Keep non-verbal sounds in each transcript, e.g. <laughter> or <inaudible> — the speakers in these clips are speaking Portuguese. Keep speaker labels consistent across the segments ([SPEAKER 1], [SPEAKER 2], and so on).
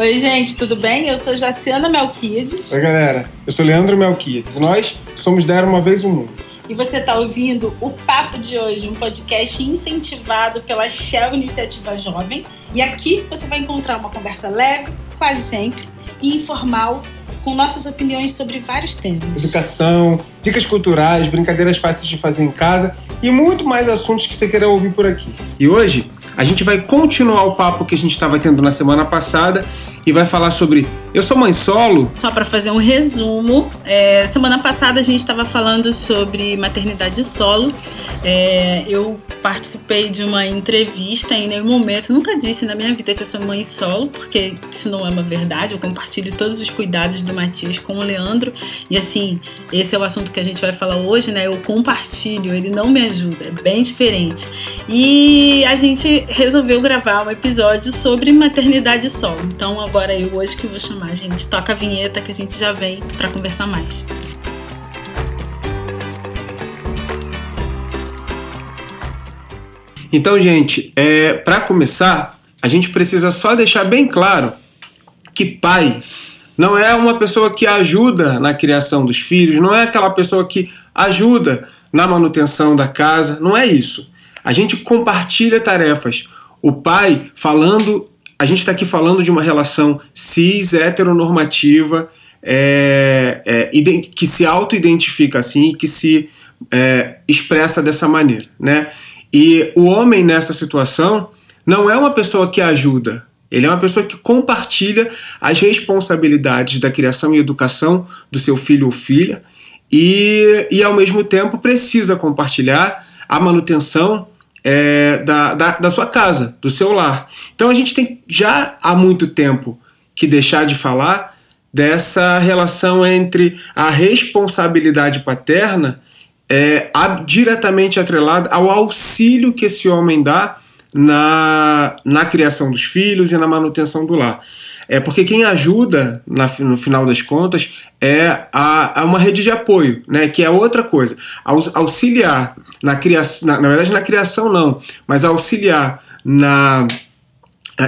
[SPEAKER 1] Oi, gente, tudo bem? Eu sou Jaciana Melquides.
[SPEAKER 2] Oi, galera. Eu sou Leandro Melquides e nós somos Dar Uma Vez o Mundo.
[SPEAKER 1] E você está ouvindo o Papo de Hoje, um podcast incentivado pela Shell Iniciativa Jovem. E aqui você vai encontrar uma conversa leve, quase sempre, e informal, com nossas opiniões sobre vários temas.
[SPEAKER 2] Educação, dicas culturais, brincadeiras fáceis de fazer em casa e muito mais assuntos que você queira ouvir por aqui. E hoje a gente vai continuar o papo que a gente estava tendo na semana passada e vai falar sobre Eu Sou Mãe Solo.
[SPEAKER 1] Só para fazer um resumo, é, semana passada a gente estava falando sobre maternidade solo. É, eu participei de uma entrevista em nenhum momento, nunca disse na minha vida que eu sou mãe solo, porque isso não é uma verdade. Eu compartilho todos os cuidados do Matias com o Leandro. E assim, esse é o assunto que a gente vai falar hoje, né? Eu compartilho, ele não me ajuda, é bem diferente. E a gente resolveu gravar um episódio sobre maternidade solo. Então agora eu hoje que vou chamar, gente. Toca a vinheta que a gente já vem para conversar mais.
[SPEAKER 2] Então, gente, é, para começar, a gente precisa só deixar bem claro que pai não é uma pessoa que ajuda na criação dos filhos, não é aquela pessoa que ajuda na manutenção da casa, não é isso. A gente compartilha tarefas. O pai falando, a gente está aqui falando de uma relação cis, heteronormativa, é, é, que se auto-identifica assim, que se é, expressa dessa maneira, né? E o homem nessa situação não é uma pessoa que ajuda, ele é uma pessoa que compartilha as responsabilidades da criação e educação do seu filho ou filha e, e ao mesmo tempo precisa compartilhar a manutenção é, da, da, da sua casa, do seu lar. Então a gente tem já há muito tempo que deixar de falar dessa relação entre a responsabilidade paterna é, diretamente atrelada ao auxílio que esse homem dá na, na criação dos filhos e na manutenção do lar. É porque quem ajuda, na, no final das contas, é a, a, uma rede de apoio, né? Que é outra coisa. auxiliar na criação, na, na verdade, na criação não, mas auxiliar na,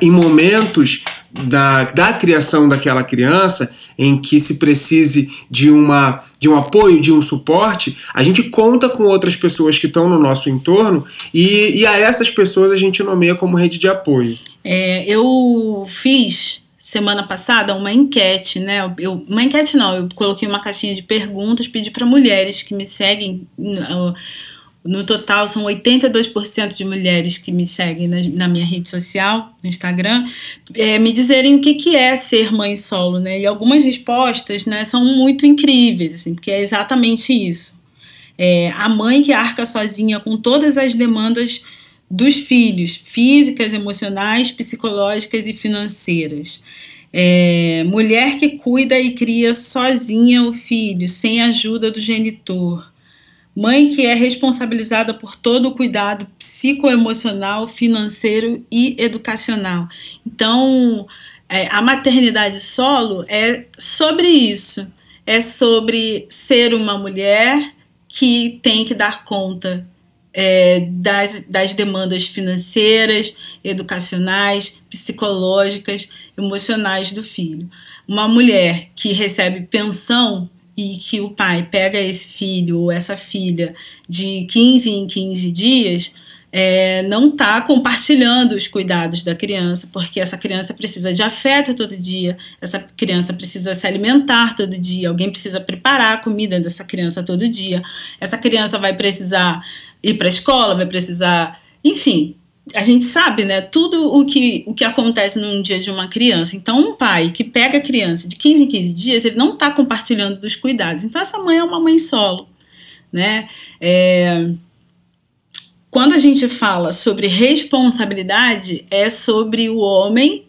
[SPEAKER 2] em momentos da, da criação daquela criança em que se precise de, uma, de um apoio, de um suporte, a gente conta com outras pessoas que estão no nosso entorno e, e a essas pessoas a gente nomeia como rede de apoio.
[SPEAKER 1] É, eu fiz semana passada uma enquete, né? Eu, uma enquete não, eu coloquei uma caixinha de perguntas, pedi para mulheres que me seguem. No total, são 82% de mulheres que me seguem na, na, minha rede social, no Instagram, é, me dizerem o que, que é ser mãe solo, né? E algumas respostas né, são muito incríveis, assim, porque é exatamente isso. É, a mãe que arca sozinha com todas as demandas dos filhos, físicas, emocionais, psicológicas e financeiras. É, mulher que cuida e cria sozinha o filho, sem ajuda do genitor Mãe que é responsabilizada por todo o cuidado psicoemocional, financeiro e educacional. Então, é, a maternidade solo é sobre isso. É sobre ser uma mulher que tem que dar conta é, das, das demandas financeiras, educacionais, psicológicas, emocionais do filho. Uma mulher que recebe pensão e que o pai pega esse filho ou essa filha de 15 em 15 dias, é, não está compartilhando os cuidados da criança, porque essa criança precisa de afeto todo dia, essa criança precisa se alimentar todo dia, alguém precisa preparar a comida dessa criança todo dia, essa criança vai precisar ir para a escola, vai precisar, enfim, a gente sabe, né, tudo o que, o que acontece num dia de uma criança. Então, um pai que pega a criança de 15 em 15 dias, ele não está compartilhando dos cuidados. Então, essa mãe é uma mãe solo, né? É... Quando a gente fala sobre responsabilidade, é sobre o homem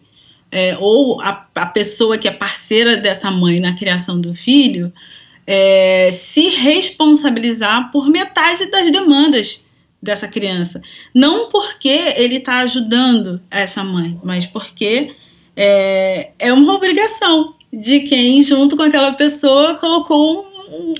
[SPEAKER 1] é, ou a, a pessoa que é parceira dessa mãe na criação do filho é, se responsabilizar por metade das demandas dessa criança. Não porque ele está ajudando essa mãe, mas porque é, é uma obrigação de quem, junto com aquela pessoa, colocou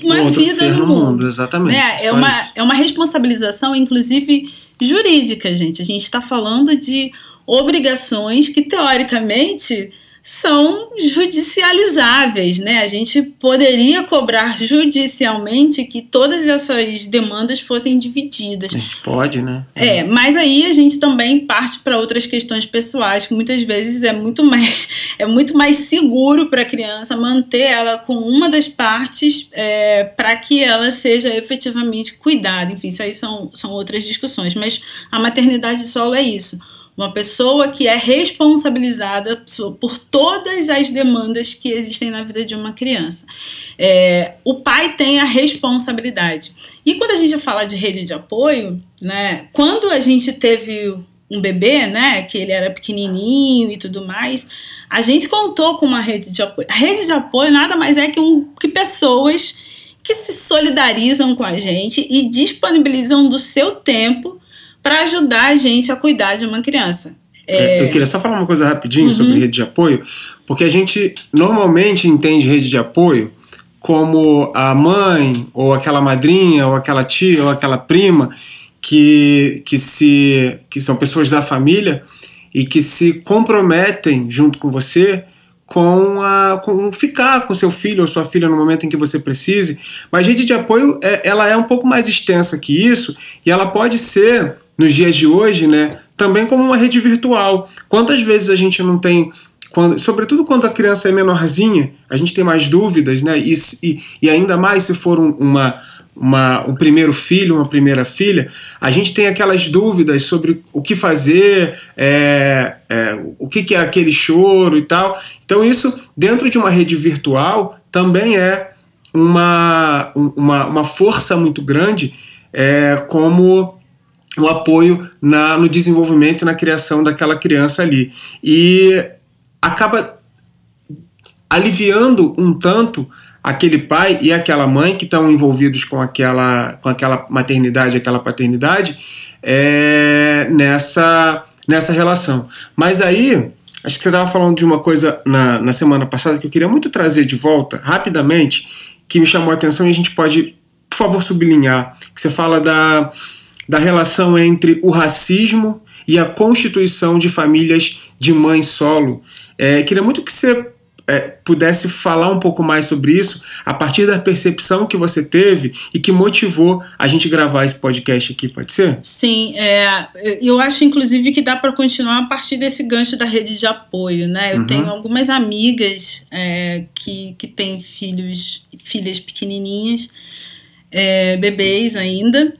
[SPEAKER 1] uma
[SPEAKER 2] um
[SPEAKER 1] vida
[SPEAKER 2] no mundo. mundo. Exatamente.
[SPEAKER 1] Né? É, uma, é uma responsabilização, inclusive, jurídica, gente. A gente está falando de obrigações que, teoricamente, são judicializáveis, né? A gente poderia cobrar judicialmente que todas essas demandas fossem divididas.
[SPEAKER 2] A gente pode, né?
[SPEAKER 1] É, mas aí a gente também parte para outras questões pessoais, que muitas vezes é muito mais, <laughs> é muito mais seguro para a criança manter ela com uma das partes é, para que ela seja efetivamente cuidada. Enfim, isso aí são, são outras discussões, mas a maternidade solo é isso uma pessoa que é responsabilizada por todas as demandas que existem na vida de uma criança. É, o pai tem a responsabilidade. E quando a gente fala de rede de apoio, né, quando a gente teve um bebê, né, que ele era pequenininho e tudo mais, a gente contou com uma rede de apoio. A rede de apoio nada mais é que, um, que pessoas que se solidarizam com a gente e disponibilizam do seu tempo para ajudar a gente a cuidar de uma criança.
[SPEAKER 2] É... Eu queria só falar uma coisa rapidinho uhum. sobre rede de apoio, porque a gente normalmente entende rede de apoio como a mãe, ou aquela madrinha, ou aquela tia, ou aquela prima que, que, se, que são pessoas da família e que se comprometem junto com você com, a, com ficar com seu filho ou sua filha no momento em que você precise. Mas rede de apoio é, ela é um pouco mais extensa que isso e ela pode ser nos dias de hoje, né, também como uma rede virtual. Quantas vezes a gente não tem quando, sobretudo quando a criança é menorzinha, a gente tem mais dúvidas, né? E, e, e ainda mais se for um, uma, uma, um primeiro filho, uma primeira filha, a gente tem aquelas dúvidas sobre o que fazer, é, é, o que, que é aquele choro e tal. Então, isso, dentro de uma rede virtual, também é uma, uma, uma força muito grande, é, como o apoio na, no desenvolvimento e na criação daquela criança ali. E acaba aliviando um tanto aquele pai e aquela mãe que estão envolvidos com aquela, com aquela maternidade, aquela paternidade é, nessa, nessa relação. Mas aí, acho que você estava falando de uma coisa na, na semana passada que eu queria muito trazer de volta, rapidamente, que me chamou a atenção e a gente pode, por favor, sublinhar, que você fala da da relação entre o racismo e a constituição de famílias de mãe solo. É, queria muito que você é, pudesse falar um pouco mais sobre isso a partir da percepção que você teve e que motivou a gente gravar esse podcast aqui, pode ser?
[SPEAKER 1] Sim, é, eu acho inclusive que dá para continuar a partir desse gancho da rede de apoio, né? Eu uhum. tenho algumas amigas é, que, que têm filhos, filhas pequenininhas, é, bebês ainda,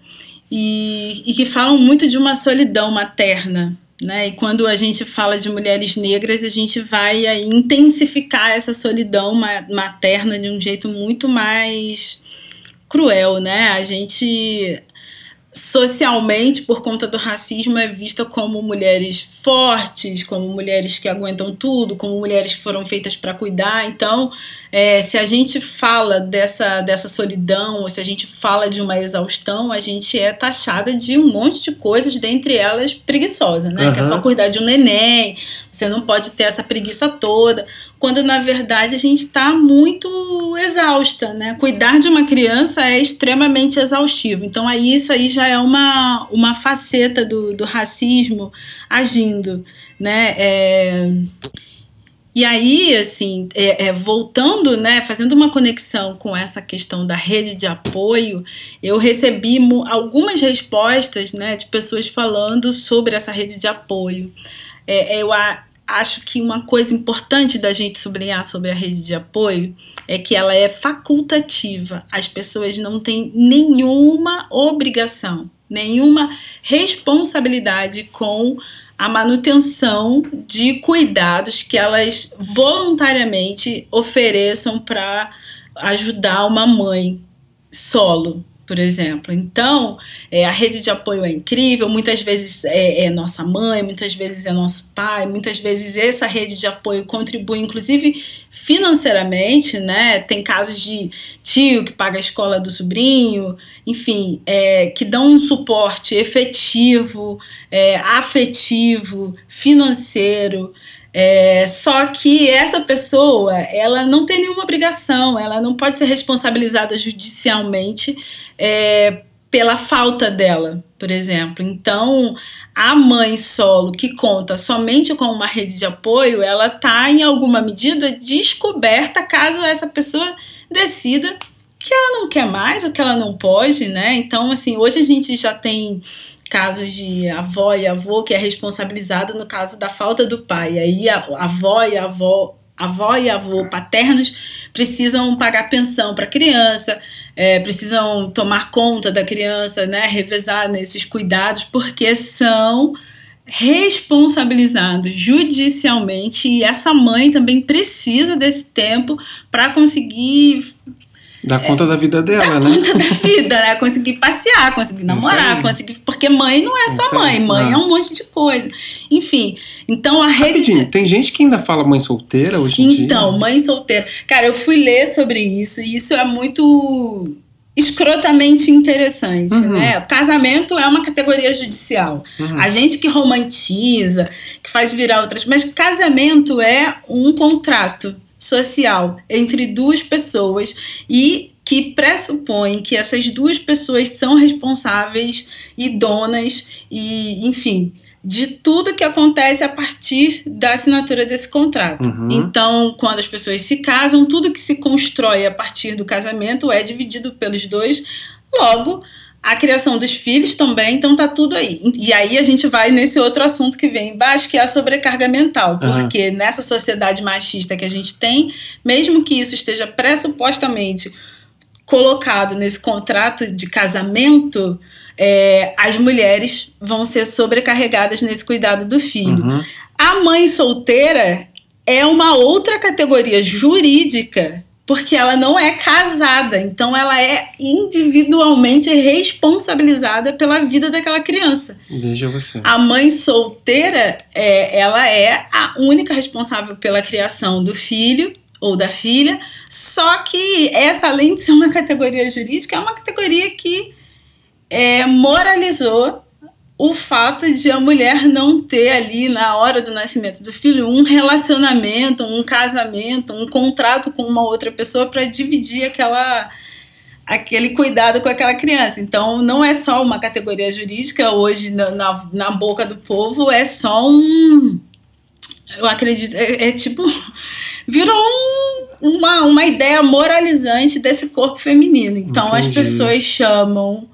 [SPEAKER 1] e, e que falam muito de uma solidão materna. Né? E quando a gente fala de mulheres negras, a gente vai aí, intensificar essa solidão materna de um jeito muito mais cruel, né? A gente socialmente, por conta do racismo, é vista como mulheres fortes, como mulheres que aguentam tudo, como mulheres que foram feitas para cuidar. Então, é, se a gente fala dessa, dessa solidão, ou se a gente fala de uma exaustão, a gente é taxada de um monte de coisas, dentre elas preguiçosa, né? Uhum. Que é só cuidar de um neném, você não pode ter essa preguiça toda quando na verdade a gente está muito exausta, né? Cuidar de uma criança é extremamente exaustivo. Então aí isso aí já é uma, uma faceta do, do racismo agindo, né? É... E aí, assim, é, é, voltando, né, fazendo uma conexão com essa questão da rede de apoio, eu recebi algumas respostas, né, de pessoas falando sobre essa rede de apoio. É, eu, acho que uma coisa importante da gente sublinhar sobre a rede de apoio é que ela é facultativa. As pessoas não têm nenhuma obrigação, nenhuma responsabilidade com a manutenção de cuidados que elas voluntariamente ofereçam para ajudar uma mãe solo, por exemplo. Então, é, a rede de apoio é incrível, muitas vezes é, é, nossa mãe, muitas vezes é nosso pai, muitas vezes essa rede de apoio contribui, inclusive financeiramente, né? Tem casos de tio que paga a escola do sobrinho, enfim, é, que dão um suporte efetivo, é, afetivo, financeiro. É, só que essa pessoa, ela não tem nenhuma obrigação, ela não pode ser responsabilizada judicialmente é, pela falta dela, por exemplo. Então, a mãe solo que conta somente com uma rede de apoio, ela está em alguma medida descoberta caso essa pessoa decida que ela não quer mais ou que ela não pode, né? Então, assim, hoje a gente já tem casos de avó e avô que é responsabilizado no caso da falta do pai. Aí a, avó e a avó avó e avô paternos precisam pagar pensão para a criança, é, precisam tomar conta da criança, né, revezar nesses cuidados, porque são responsabilizados judicialmente e essa mãe também precisa desse tempo para conseguir
[SPEAKER 2] Dar conta é, da vida dela, né?
[SPEAKER 1] conta da vida, né? Conseguir passear, conseguir namorar, conseguir. Porque mãe não é só mãe, mãe é um monte de coisa. Enfim, então a rede.
[SPEAKER 2] Rapidinho, tem gente que ainda fala mãe solteira hoje em
[SPEAKER 1] então, dia? Então, mãe solteira. Cara, eu fui ler sobre isso e isso é muito escrotamente interessante, uhum. né? Casamento é uma categoria judicial. Uhum. A gente que romantiza, que faz virar outras, mas casamento é um contrato social entre duas pessoas e que pressupõe que essas duas pessoas são responsáveis e donas e, enfim, de tudo que acontece a partir da assinatura desse contrato. Uhum. Então, quando as pessoas se casam, tudo que se constrói a partir do casamento é dividido pelos dois. Logo, a criação dos filhos também, então tá tudo aí. E aí a gente vai nesse outro assunto que vem embaixo, que é a sobrecarga mental. Porque uhum. nessa sociedade machista que a gente tem, mesmo que isso esteja pressupostamente colocado nesse contrato de casamento, é, as mulheres vão ser sobrecarregadas nesse cuidado do filho. Uhum. A mãe solteira é uma outra categoria jurídica porque ela não é casada, então ela é individualmente responsabilizada pela vida daquela criança.
[SPEAKER 2] Veja você.
[SPEAKER 1] A mãe solteira, é, ela é a única responsável pela criação do filho ou da filha, só que essa, além de ser uma <laughs> categoria jurídica, é uma categoria que é, moralizou o fato de a mulher não ter ali na hora do nascimento do filho um relacionamento, um casamento, um contrato com uma outra pessoa para dividir aquela aquele cuidado com aquela criança. Então não é só uma categoria jurídica hoje na, na, na boca do povo, é só um eu acredito, é, é tipo <laughs> virou um, uma, uma ideia moralizante desse corpo feminino. Então Entendi. as pessoas chamam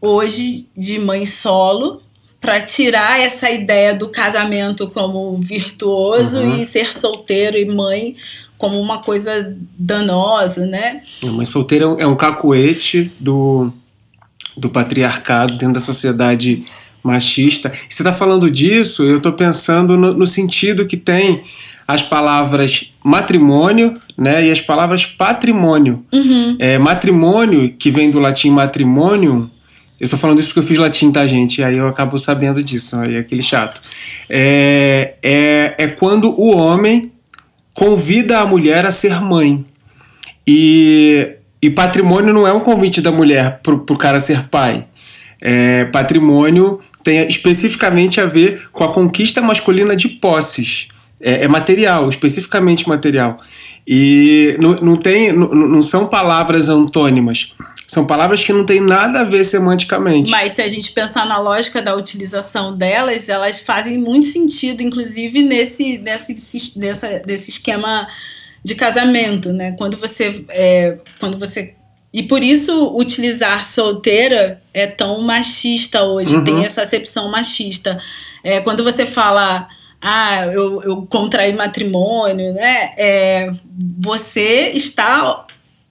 [SPEAKER 1] hoje de mãe solo para tirar essa ideia do casamento como virtuoso uhum. e ser solteiro e mãe como uma coisa danosa, né?
[SPEAKER 2] A mãe solteira é um é cacoete do, do patriarcado dentro da sociedade machista. E você está falando disso, eu estou pensando no, no, sentido que tem as palavras matrimônio né, e as palavras patrimônio.
[SPEAKER 1] Uhum.
[SPEAKER 2] É, matrimônio, que vem do latim matrimônio, eu estou falando isso porque eu fiz latim, tá, gente? Aí eu acabo sabendo disso, aí é aquele chato. É, é, é quando o homem convida a mulher a ser mãe. E, e patrimônio não é um convite da mulher pro, pro cara ser pai. É, patrimônio tem especificamente a ver com a conquista masculina de posses. É, é material, especificamente material. E não, não, tem, não, não são palavras antônimas. São palavras que não têm nada a ver semanticamente.
[SPEAKER 1] Mas se a gente pensar na lógica da utilização delas, elas fazem muito sentido, inclusive nesse, nesse, nessa, desse esquema de casamento, né? Quando você, é, quando você e por isso utilizar solteira é tão machista hoje, uhum. tem essa acepção machista. É, quando você fala ah, eu, eu contraí matrimônio, né? É, você está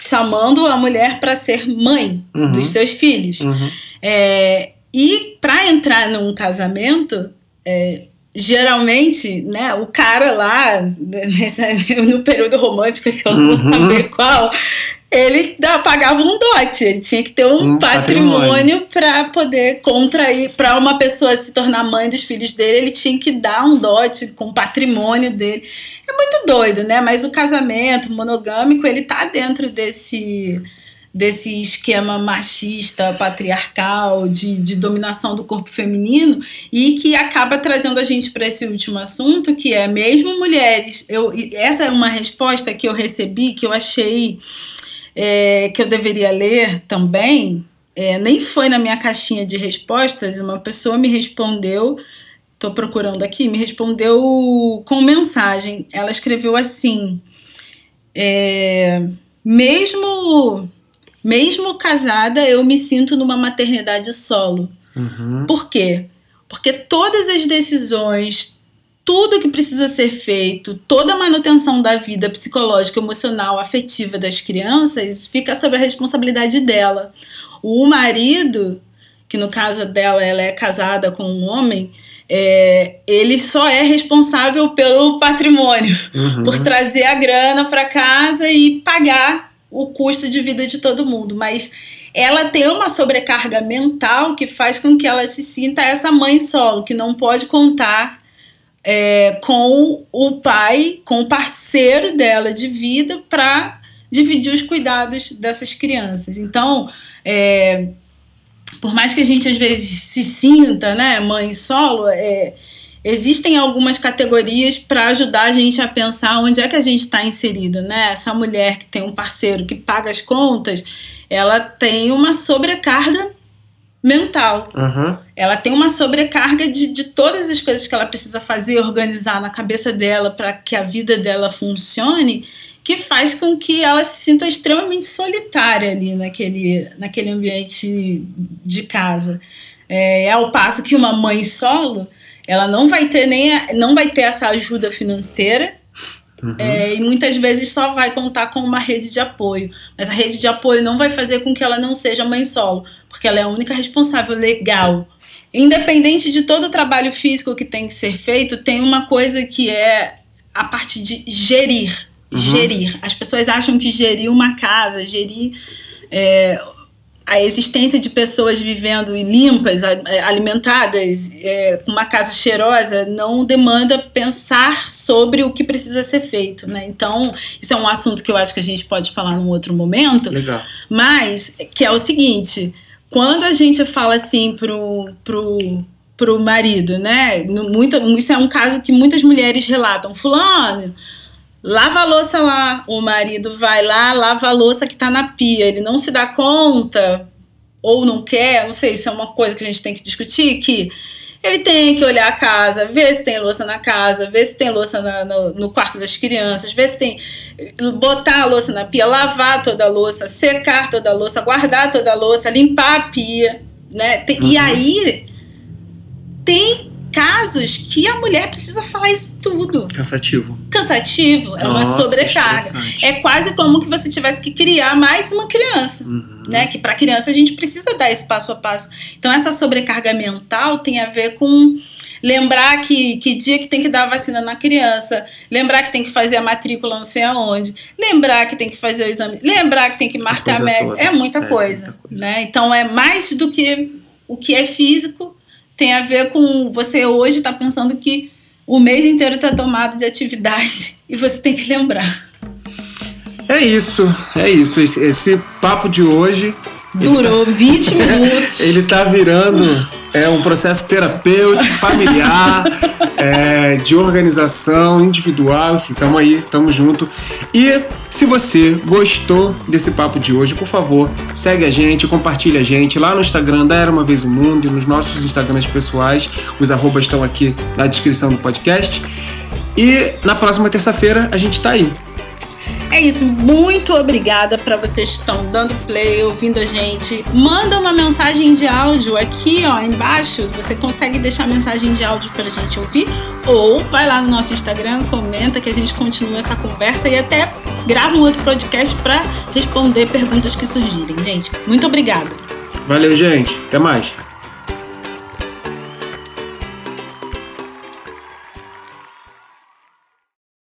[SPEAKER 1] chamando a mulher para ser mãe uhum. dos seus filhos.
[SPEAKER 2] Uhum.
[SPEAKER 1] É, e para entrar num casamento, é, geralmente, né, o cara lá, <laughs> nessa, no período romântico, que eu não vou uhum. saber qual, ele da, pagava um dote, ele tinha que ter um, um patrimônio para poder contrair, para uma pessoa se tornar mãe dos filhos dele, ele tinha que dar um dote com o patrimônio dele. É muito doido, né? Mas o casamento monogâmico, ele tá dentro desse desse esquema machista, patriarcal, de, de dominação do corpo feminino, e que acaba trazendo a gente para esse último assunto, que é mesmo mulheres. Eu, essa é uma resposta que eu recebi, que eu achei é, que eu deveria ler também, é, nem foi na minha caixinha de respostas, uma pessoa me respondeu, tô procurando aqui, me respondeu com mensagem. Ela escreveu assim: é, mesmo mesmo casada, eu me sinto numa maternidade solo.
[SPEAKER 2] Uhum.
[SPEAKER 1] Por quê? Porque todas as decisões, tudo que precisa ser feito, toda a manutenção da vida psicológica, emocional, afetiva das crianças fica sobre a responsabilidade dela. O marido, que no caso dela ela é casada com um homem, é, ele só é responsável pelo patrimônio,
[SPEAKER 2] Uhum.
[SPEAKER 1] por trazer a grana para casa e pagar o custo de vida de todo mundo. Mas ela tem uma sobrecarga mental que faz com que ela se sinta essa mãe solo, que não pode contar é, com o pai, com o parceiro dela de vida para dividir os cuidados dessas crianças. Então, é, por mais que a gente às vezes se sinta, né, mãe solo, é, existem algumas categorias para ajudar a gente a pensar onde é que a gente está inserida, né? Essa mulher que tem um parceiro que paga as contas, ela tem uma sobrecarga mental.
[SPEAKER 2] Uhum.
[SPEAKER 1] Ela tem uma sobrecarga de, de todas as coisas que ela precisa fazer, organizar na cabeça dela para que a vida dela funcione, que faz com que ela se sinta extremamente solitária ali naquele, naquele ambiente de casa. É, ao passo que uma mãe solo, ela não vai ter nem a- não vai ter essa ajuda financeira é, e muitas vezes só vai contar com uma rede de apoio. Mas a rede de apoio não vai fazer com que ela não seja mãe solo, porque ela é a única responsável legal. Independente de todo o trabalho físico que tem que ser feito, tem uma coisa que é a parte de gerir. Gerir. As pessoas acham que gerir uma casa, gerir é, a existência de pessoas vivendo e limpas, é, alimentadas, é, uma casa cheirosa, não demanda pensar sobre o que precisa ser feito, né? Então, isso é um assunto que eu acho que a gente pode falar num outro momento.
[SPEAKER 2] Legal.
[SPEAKER 1] Mas, que é o seguinte, quando a gente fala assim pro, pro, pro marido, né? Muita, isso é um caso que muitas mulheres relatam. Fulano, lava a louça lá. O marido vai lá, lava a louça que tá na pia. Ele não se dá conta ou não quer, não sei, isso é uma coisa que a gente tem que discutir, que ele tem que olhar a casa, ver se tem louça na casa, ver se tem louça na- no, no quarto das crianças, ver se tem. botar a louça na pia, lavar toda a louça, secar toda a louça, guardar toda a louça, limpar a pia, né? Tem- E aí tem casos que a mulher precisa falar isso tudo
[SPEAKER 2] Cansativo.
[SPEAKER 1] cansativo, é uma
[SPEAKER 2] Nossa,
[SPEAKER 1] sobrecarga.
[SPEAKER 2] estressante.
[SPEAKER 1] É quase como que você tivesse que criar mais uma criança,
[SPEAKER 2] Uhum.
[SPEAKER 1] Né? Que para criança a gente precisa dar esse passo a passo. Então essa sobrecarga mental tem a ver com lembrar que, que dia que tem que dar a vacina na criança, lembrar que tem que fazer a matrícula não sei aonde, lembrar que tem que fazer o exame, lembrar que tem que marcar
[SPEAKER 2] coisa
[SPEAKER 1] médico, é muita
[SPEAKER 2] É,
[SPEAKER 1] coisa,
[SPEAKER 2] muita coisa.
[SPEAKER 1] né? Então é mais do que o que é físico tem a ver com você hoje tá pensando que o mês inteiro tá tomado de atividade <laughs> e você tem que lembrar.
[SPEAKER 2] É isso, é isso. Esse, papo de hoje.
[SPEAKER 1] Durou 20 minutos. <laughs>
[SPEAKER 2] Ele tá virando é, um processo terapêutico, familiar, <laughs> é, de organização individual, enfim, tamo aí, tamo junto. E se você gostou desse papo de hoje, por favor, segue a gente, compartilha a gente lá no Instagram da Era Uma Vez o Mundo e nos nossos Instagrams pessoais. Os arrobas estão aqui na descrição do podcast. E na próxima terça-feira a gente tá aí.
[SPEAKER 1] É isso, muito obrigada para vocês que estão dando play, ouvindo a gente. Manda uma mensagem de áudio aqui, ó, embaixo. Você consegue deixar mensagem de áudio pra gente ouvir ou vai lá no nosso Instagram, comenta que a gente continua essa conversa e até grava um outro podcast para responder perguntas que surgirem, gente. Muito obrigada.
[SPEAKER 2] Valeu, gente. Até mais.